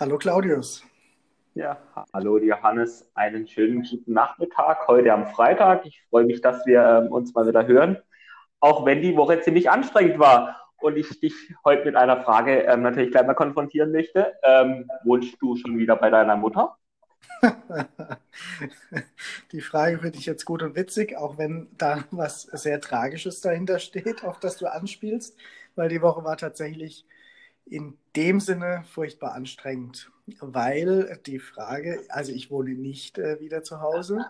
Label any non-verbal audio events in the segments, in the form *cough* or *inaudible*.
Hallo Claudius. Ja, hallo Johannes, einen schönen guten Nachmittag heute am Freitag. Ich freue mich, dass wir ähm, uns mal wieder hören, auch wenn die Woche ziemlich anstrengend war und ich dich heute mit einer Frage ähm, natürlich gleich mal konfrontieren möchte. Ähm, wohnst du schon wieder bei deiner Mutter? *laughs* Die Frage finde ich jetzt gut und witzig, auch wenn da was sehr Tragisches dahinter steht, auf das du anspielst, weil die Woche war tatsächlich in dem Sinne furchtbar anstrengend, weil die Frage, also ich wohne nicht äh, wieder zu Hause,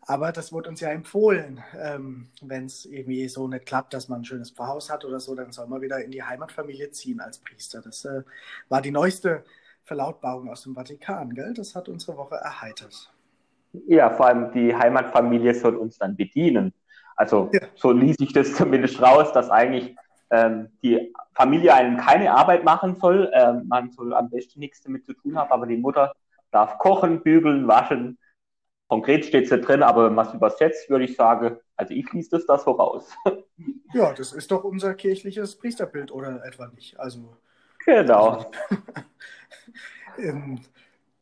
aber das wurde uns ja empfohlen, ähm, wenn es irgendwie so nicht klappt, dass man ein schönes Pfarrhaus hat oder so, dann soll man wieder in die Heimatfamilie ziehen als Priester. Das äh, war die neueste Verlautbarung aus dem Vatikan, gell? Das hat unsere Woche erheitert. Ja, vor allem die Heimatfamilie soll uns dann bedienen. Also ja. so ließ ich das zumindest raus, dass eigentlich ähm, die Familie einen keine Arbeit machen soll. Ähm, man soll am besten nichts damit zu tun haben, aber die Mutter darf kochen, bügeln, waschen. Konkret steht es da drin, aber wenn man es übersetzt, würde ich sagen, also ich liest das da so raus. *laughs* Ja, das ist doch unser kirchliches Priesterbild, oder etwa nicht? Also. Genau. *laughs* Ähm,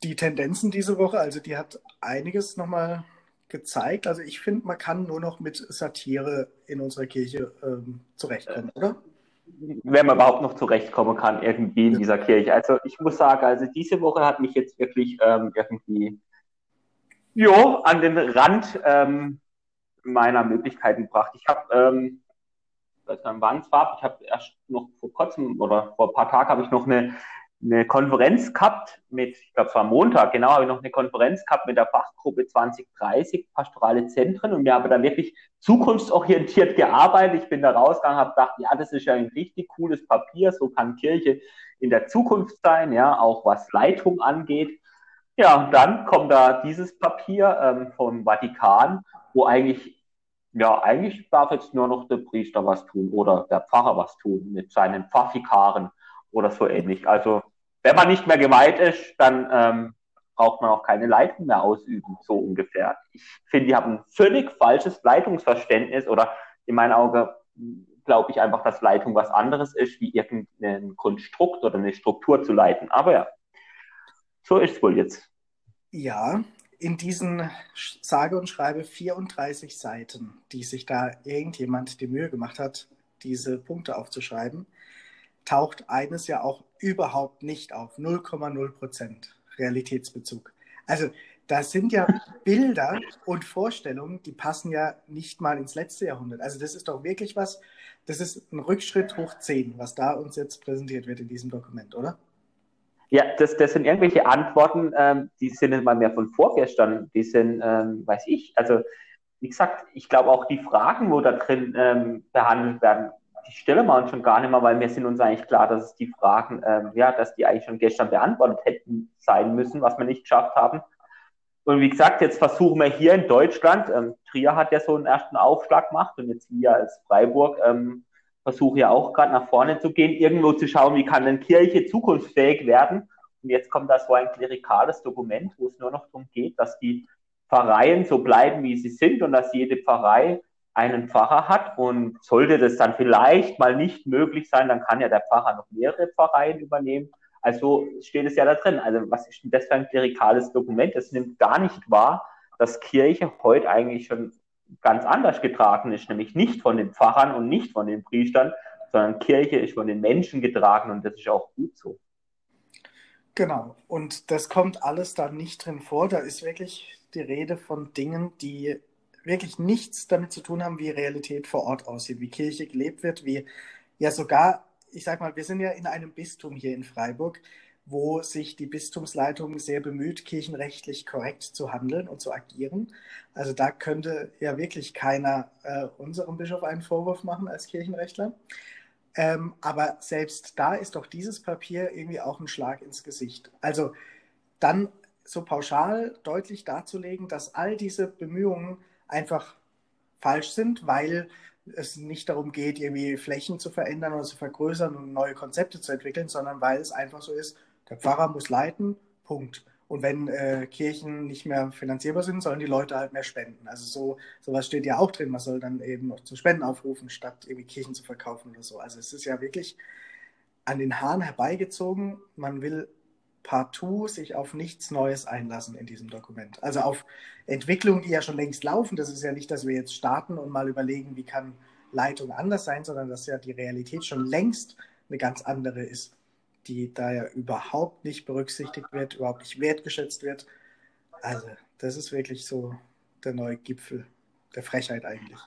die Tendenzen diese Woche, also die hat einiges nochmal gezeigt. Also ich finde, man kann nur noch mit Satire in unserer Kirche ähm, zurechtkommen, oder? Wenn man überhaupt noch zurechtkommen kann, irgendwie in ja. dieser Kirche. Also ich muss sagen, also diese Woche hat mich jetzt wirklich ähm, irgendwie jo, an den Rand ähm, meiner Möglichkeiten gebracht. Ich habe, ähm, wann es war, ich habe erst noch vor kurzem oder vor ein paar Tagen habe ich noch eine eine Konferenz gehabt mit, ich glaube, es war Montag, genau, habe ich noch eine Konferenz gehabt mit der Fachgruppe 2030, pastorale Zentren und wir haben da wirklich zukunftsorientiert gearbeitet. Ich bin da rausgegangen, habe gedacht, ja, das ist ja ein richtig cooles Papier, so kann Kirche in der Zukunft sein, ja, auch was Leitung angeht. Ja, und dann kommt da dieses Papier ähm, vom Vatikan, wo eigentlich, ja, eigentlich darf jetzt nur noch der Priester was tun oder der Pfarrer was tun mit seinen Pfarrfikaren oder so ähnlich. Also wenn man nicht mehr geweiht ist, dann ähm, braucht man auch keine Leitung mehr ausüben, so ungefähr. Ich finde, die haben ein völlig falsches Leitungsverständnis oder in meinen Augen glaube ich einfach, dass Leitung was anderes ist, wie irgendein Konstrukt oder eine Struktur zu leiten. Aber ja, so ist es wohl jetzt. Ja, in diesen sage und schreibe 34 Seiten, die sich da irgendjemand die Mühe gemacht hat, diese Punkte aufzuschreiben, taucht eines ja auch überhaupt nicht auf. 0,0 Prozent Realitätsbezug. Also das sind ja *laughs* Bilder und Vorstellungen, die passen ja nicht mal ins letzte Jahrhundert. Also das ist doch wirklich was, das ist ein Rückschritt hoch 10, was da uns jetzt präsentiert wird in diesem Dokument, oder? Ja, das, das sind irgendwelche Antworten, ähm, die sind mal mehr von vorgestern, die sind, ähm, weiß ich, also wie gesagt, ich glaube auch die Fragen, wo da drin ähm, behandelt werden, die stellen wir uns schon gar nicht mehr, weil wir sind uns eigentlich klar, dass es die Fragen, ähm, ja, dass die eigentlich schon gestern beantwortet hätten sein müssen, was wir nicht geschafft haben. Und wie gesagt, jetzt versuchen wir hier in Deutschland, ähm, Trier hat ja so einen ersten Aufschlag gemacht und jetzt wir als Freiburg ähm, versuchen ja auch gerade nach vorne zu gehen, irgendwo zu schauen, wie kann denn Kirche zukunftsfähig werden. Und jetzt kommt da so ein klerikales Dokument, wo es nur noch darum geht, dass die Pfarreien so bleiben, wie sie sind und dass jede Pfarrei einen Pfarrer hat und sollte das dann vielleicht mal nicht möglich sein, dann kann ja der Pfarrer noch mehrere Pfarreien übernehmen. Also steht es ja da drin. Also was ist denn das für ein klerikales Dokument? Es nimmt gar nicht wahr, dass Kirche heute eigentlich schon ganz anders getragen ist, nämlich nicht von den Pfarrern und nicht von den Priestern, sondern Kirche ist von den Menschen getragen und das ist auch gut so. Genau, und das kommt alles da nicht drin vor. Da ist wirklich die Rede von Dingen, die wirklich nichts damit zu tun haben, wie Realität vor Ort aussieht, wie Kirche gelebt wird, wie ja sogar, ich sag mal, wir sind ja in einem Bistum hier in Freiburg, wo sich die Bistumsleitung sehr bemüht, kirchenrechtlich korrekt zu handeln und zu agieren. Also da könnte ja wirklich keiner äh, unserem Bischof einen Vorwurf machen als Kirchenrechtler. Ähm, aber selbst da ist doch dieses Papier irgendwie auch ein Schlag ins Gesicht. Also dann so pauschal deutlich darzulegen, dass all diese Bemühungen einfach falsch sind, weil es nicht darum geht, irgendwie Flächen zu verändern oder zu vergrößern und neue Konzepte zu entwickeln, sondern weil es einfach so ist, der Pfarrer muss leiten, Punkt. Und wenn äh, Kirchen nicht mehr finanzierbar sind, sollen die Leute halt mehr spenden. Also so sowas steht ja auch drin. Man soll dann eben noch zu Spenden aufrufen, statt irgendwie Kirchen zu verkaufen oder so. Also es ist ja wirklich an den Haaren herbeigezogen. Man will partout sich auf nichts Neues einlassen in diesem Dokument. Also auf Entwicklungen, die ja schon längst laufen. Das ist ja nicht, dass wir jetzt starten und mal überlegen, wie kann Leitung anders sein, sondern dass ja die Realität schon längst eine ganz andere ist, die da ja überhaupt nicht berücksichtigt wird, überhaupt nicht wertgeschätzt wird. Also, das ist wirklich so der neue Gipfel der Frechheit eigentlich.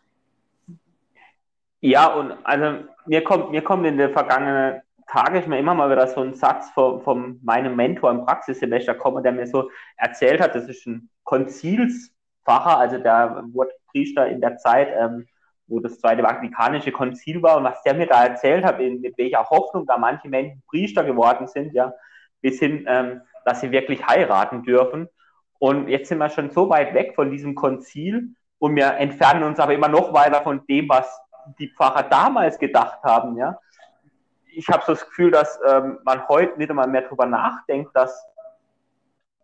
Ja, und also mir kommt, mir kommt in den vergangenen Tagen ist mir immer mal wieder so ein Satz von, von meinem Mentor im Praxissemester kommen, der mir so erzählt hat, das ist ein Konzilsfacher, also der wurde Priester in der Zeit, ähm, wo das Zweite Vatikanische Konzil war und was der mir da erzählt hat, in, mit welcher Hoffnung da manche Menschen Priester geworden sind, ja, bis hin, ähm, dass sie wirklich heiraten dürfen. Und jetzt sind wir schon so weit weg von diesem Konzil und wir entfernen uns aber immer noch weiter von dem, was die Pfarrer damals gedacht haben, ja. Ich habe so das Gefühl, dass ähm, man heute nicht einmal mehr darüber nachdenkt, dass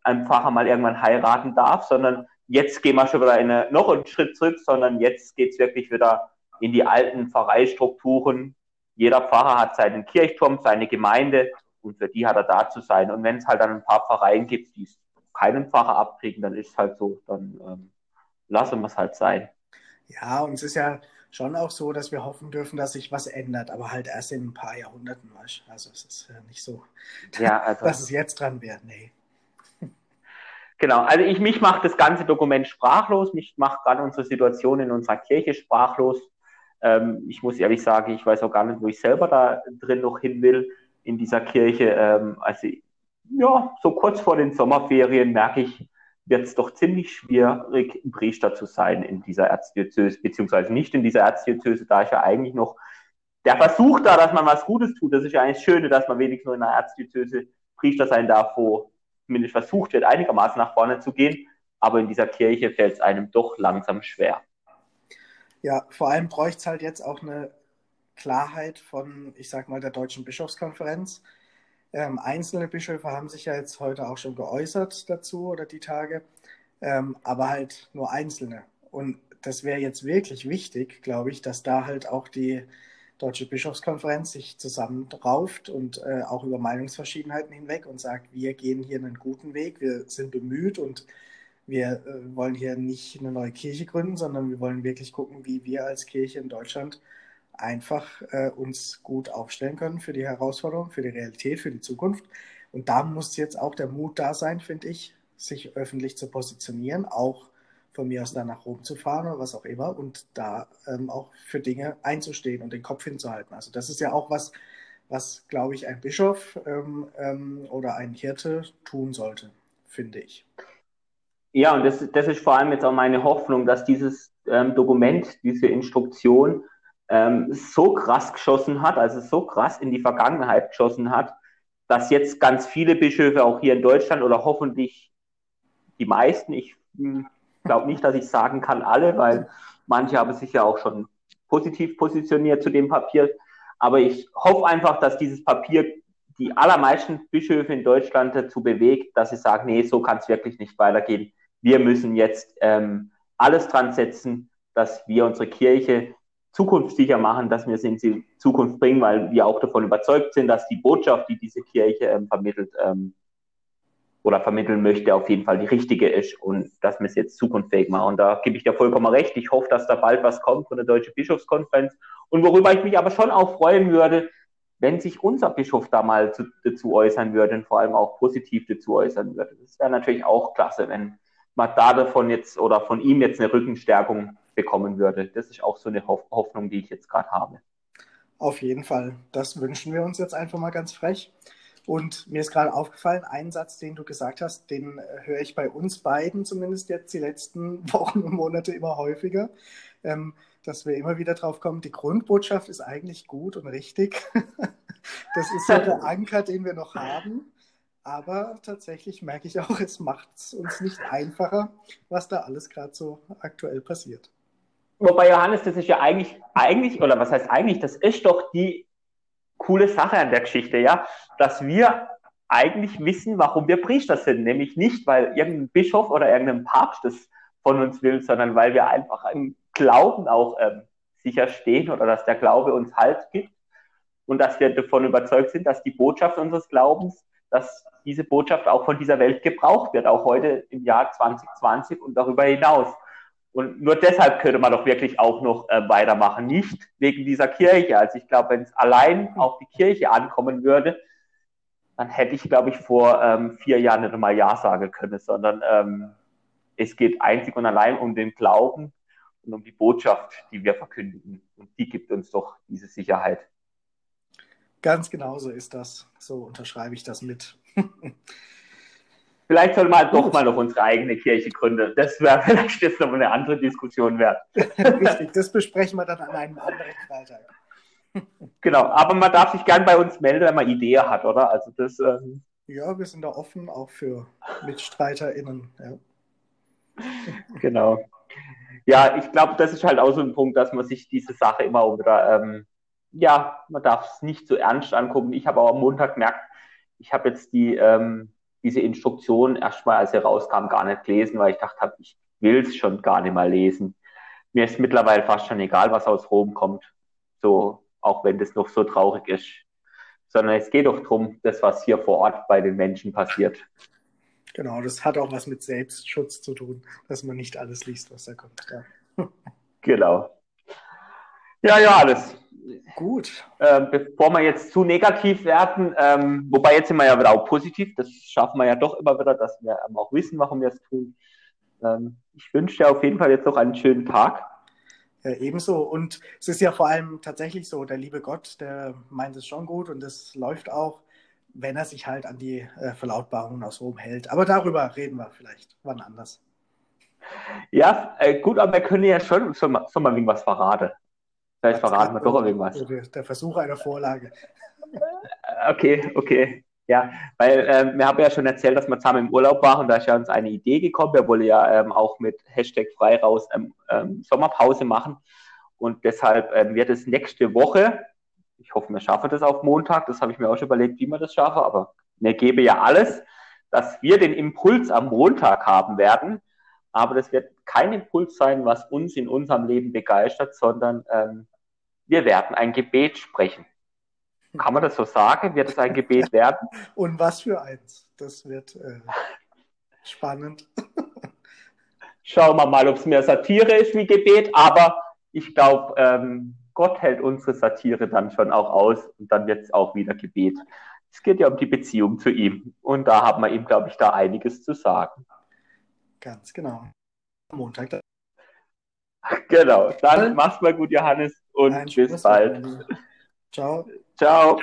ein Pfarrer mal irgendwann heiraten darf, sondern jetzt gehen wir schon wieder eine, noch einen Schritt zurück, sondern jetzt geht es wirklich wieder in die alten Pfarreistrukturen. Jeder Pfarrer hat seinen Kirchturm, seine Gemeinde und für die hat er da zu sein. Und wenn es halt dann ein paar Pfarreien gibt, die keinen Pfarrer abkriegen, dann ist es halt so, dann ähm, lassen wir es halt sein. Ja, und es ist ja schon auch so, dass wir hoffen dürfen, dass sich was ändert, aber halt erst in ein paar Jahrhunderten. Also es ist ja nicht so, ja, *laughs* also, dass es jetzt dran wäre. Nee. *laughs* Genau, also ich, mich macht das ganze Dokument sprachlos, mich macht gerade unsere Situation in unserer Kirche sprachlos. Ähm, ich muss ehrlich sagen, ich weiß auch gar nicht, wo ich selber da drin noch hin will in dieser Kirche. Ähm, also ja, so kurz vor den Sommerferien merke ich, wird es doch ziemlich schwierig, Priester zu sein in dieser Erzdiözese, beziehungsweise nicht in dieser Erzdiözese, da ich ja eigentlich noch der Versuch da, dass man was Gutes tut, das ist ja eigentlich das Schöne, dass man wenigstens nur in einer Erzdiözese Priester sein darf, wo zumindest versucht wird, einigermaßen nach vorne zu gehen. Aber in dieser Kirche fällt es einem doch langsam schwer. Ja, vor allem bräuchte es halt jetzt auch eine Klarheit von, ich sag mal, der Deutschen Bischofskonferenz. Ähm, einzelne Bischöfe haben sich ja jetzt heute auch schon geäußert dazu oder die Tage, ähm, aber halt nur einzelne. Und das wäre jetzt wirklich wichtig, glaube ich, dass da halt auch die Deutsche Bischofskonferenz sich zusammenrauft und äh, auch über Meinungsverschiedenheiten hinweg und sagt, wir gehen hier einen guten Weg, wir sind bemüht und wir äh, wollen hier nicht eine neue Kirche gründen, sondern wir wollen wirklich gucken, wie wir als Kirche in Deutschland einfach äh, uns gut aufstellen können für die Herausforderung, für die Realität, für die Zukunft. Und da muss jetzt auch der Mut da sein, finde ich, sich öffentlich zu positionieren, auch von mir aus dann nach Rom zu fahren oder was auch immer und da ähm, auch für Dinge einzustehen und den Kopf hinzuhalten. Also das ist ja auch was, was, glaube ich, ein Bischof ähm, ähm, oder ein Hirte tun sollte, finde ich. Ja, und das, das ist vor allem jetzt auch meine Hoffnung, dass dieses ähm, Dokument, diese Instruktion ähm, so krass geschossen hat, also so krass in die Vergangenheit geschossen hat, dass jetzt ganz viele Bischöfe auch hier in Deutschland oder hoffentlich die meisten, ich hm, glaube nicht, dass ich sagen kann alle, weil manche haben sich ja auch schon positiv positioniert zu dem Papier. Aber ich hoffe einfach, dass dieses Papier die allermeisten Bischöfe in Deutschland dazu bewegt, dass sie sagen, nee, so kann es wirklich nicht weitergehen. Wir müssen jetzt ähm, alles dran setzen, dass wir unsere Kirche zukunftssicher machen, dass wir sie in die Zukunft bringen, weil wir auch davon überzeugt sind, dass die Botschaft, die diese Kirche ähm, vermittelt ähm, oder vermitteln möchte, auf jeden Fall die richtige ist und dass wir es jetzt zukunftsfähig machen. Und da gebe ich dir vollkommen recht. Ich hoffe, dass da bald was kommt von der Deutschen Bischofskonferenz. Und worüber ich mich aber schon auch freuen würde, wenn sich unser Bischof da mal zu, dazu äußern würde und vor allem auch positiv dazu äußern würde. Das wäre natürlich auch klasse, wenn man da davon jetzt oder von ihm jetzt eine Rückenstärkung bekommen würde. Das ist auch so eine Hoffnung, die ich jetzt gerade habe. Auf jeden Fall. Das wünschen wir uns jetzt einfach mal ganz frech. Und mir ist gerade aufgefallen, ein Satz, den du gesagt hast, den äh, höre ich bei uns beiden zumindest jetzt die letzten *laughs* Wochen und Monate immer häufiger, ähm, dass wir immer wieder drauf kommen, die Grundbotschaft ist eigentlich gut und richtig. *laughs* das ist so der *laughs* Anker, den wir noch haben. Aber tatsächlich merke ich auch, es macht es uns nicht einfacher, was da alles gerade so aktuell passiert. Wobei, Johannes, das ist ja eigentlich, eigentlich, oder was heißt eigentlich, das ist doch die coole Sache an der Geschichte, ja, dass wir eigentlich wissen, warum wir Priester sind. Nämlich nicht, weil irgendein Bischof oder irgendein Papst das von uns will, sondern weil wir einfach im Glauben auch ähm, sicher stehen oder dass der Glaube uns Halt gibt und dass wir davon überzeugt sind, dass die Botschaft unseres Glaubens dass diese Botschaft auch von dieser Welt gebraucht wird, auch heute im Jahr 2020 und darüber hinaus. Und nur deshalb könnte man doch wirklich auch noch äh, weitermachen, nicht wegen dieser Kirche. Also ich glaube, wenn es allein auf die Kirche ankommen würde, dann hätte ich, glaube ich, vor ähm, vier Jahren nicht einmal Ja sagen können, sondern ähm, es geht einzig und allein um den Glauben und um die Botschaft, die wir verkündigen. Und die gibt uns doch diese Sicherheit. Ganz genau so ist das. So unterschreibe ich das mit. *laughs* Vielleicht soll man doch mal noch unsere eigene Kirche gründen. Das wäre *laughs* vielleicht jetzt noch eine andere Diskussion wert. *laughs* Richtig, das besprechen wir dann an einem anderen Freitag. *laughs* Genau, aber man darf sich gern bei uns melden, wenn man Ideen hat, oder? Also das. Ähm... Ja, wir sind da offen, auch für MitstreiterInnen. Ja. Genau. Ja, ich glaube, das ist halt auch so ein Punkt, dass man sich diese Sache immer wieder, ähm, ja, man darf es nicht so ernst angucken. Ich habe auch am Montag gemerkt, ich habe jetzt die, ähm, diese Instruktion erstmal, als sie rauskam, gar nicht gelesen, weil ich dachte, ich will es schon gar nicht mal lesen. Mir ist mittlerweile fast schon egal, was aus Rom kommt. So, auch wenn das noch so traurig ist. Sondern es geht doch darum, das, was hier vor Ort bei den Menschen passiert. Genau, das hat auch was mit Selbstschutz zu tun, dass man nicht alles liest, was da kommt. Ja. Genau. Ja, ja, alles. Gut. Ähm, bevor wir jetzt zu negativ werden, ähm, wobei jetzt sind wir ja wieder auch positiv, das schaffen wir ja doch immer wieder, dass wir ähm, auch wissen, warum wir es tun. Ähm, ich wünsche dir auf jeden Fall jetzt noch einen schönen Tag. Ja, ebenso. Und es ist ja vor allem tatsächlich so, der liebe Gott, der meint es schon gut und es läuft auch wenn er sich halt an die äh, Verlautbarungen aus Rom hält. Aber darüber reden wir vielleicht wann anders. Ja, äh, gut, aber wir können ja schon, schon mal, schon mal irgendwas verraten. Vielleicht verraten wir doch irgendwas. Der Versuch einer Vorlage. *laughs* Okay, okay. Ja, weil ähm, wir haben ja schon erzählt, dass wir zusammen im Urlaub waren und da ist ja uns eine Idee gekommen. Wir wollen ja ähm, auch mit Hashtag frei raus ähm, ähm Sommerpause machen. Und deshalb ähm, wird es nächste Woche, ich hoffe, wir schaffen das auf Montag. Das habe ich mir auch schon überlegt, wie wir das schaffen. Aber mir gebe ja alles, dass wir den Impuls am Montag haben werden. Aber das wird kein Impuls sein, was uns in unserem Leben begeistert, sondern ähm, wir werden ein Gebet sprechen. Kann man das so sagen? Wird es ein Gebet werden? *laughs* Und was für eins? Das wird äh, *laughs* spannend. *laughs* Schauen wir mal, ob es mehr Satire ist wie Gebet, aber ich glaube, ähm, Gott hält unsere Satire dann schon auch aus und dann wird es auch wieder Gebet. Es geht ja um die Beziehung zu ihm und da haben wir ihm, glaube ich, da einiges zu sagen. Ganz genau. Montag. Dann. Genau. Dann mach's mal gut, Johannes, und Nein, bis bald. Ciao. Ciao.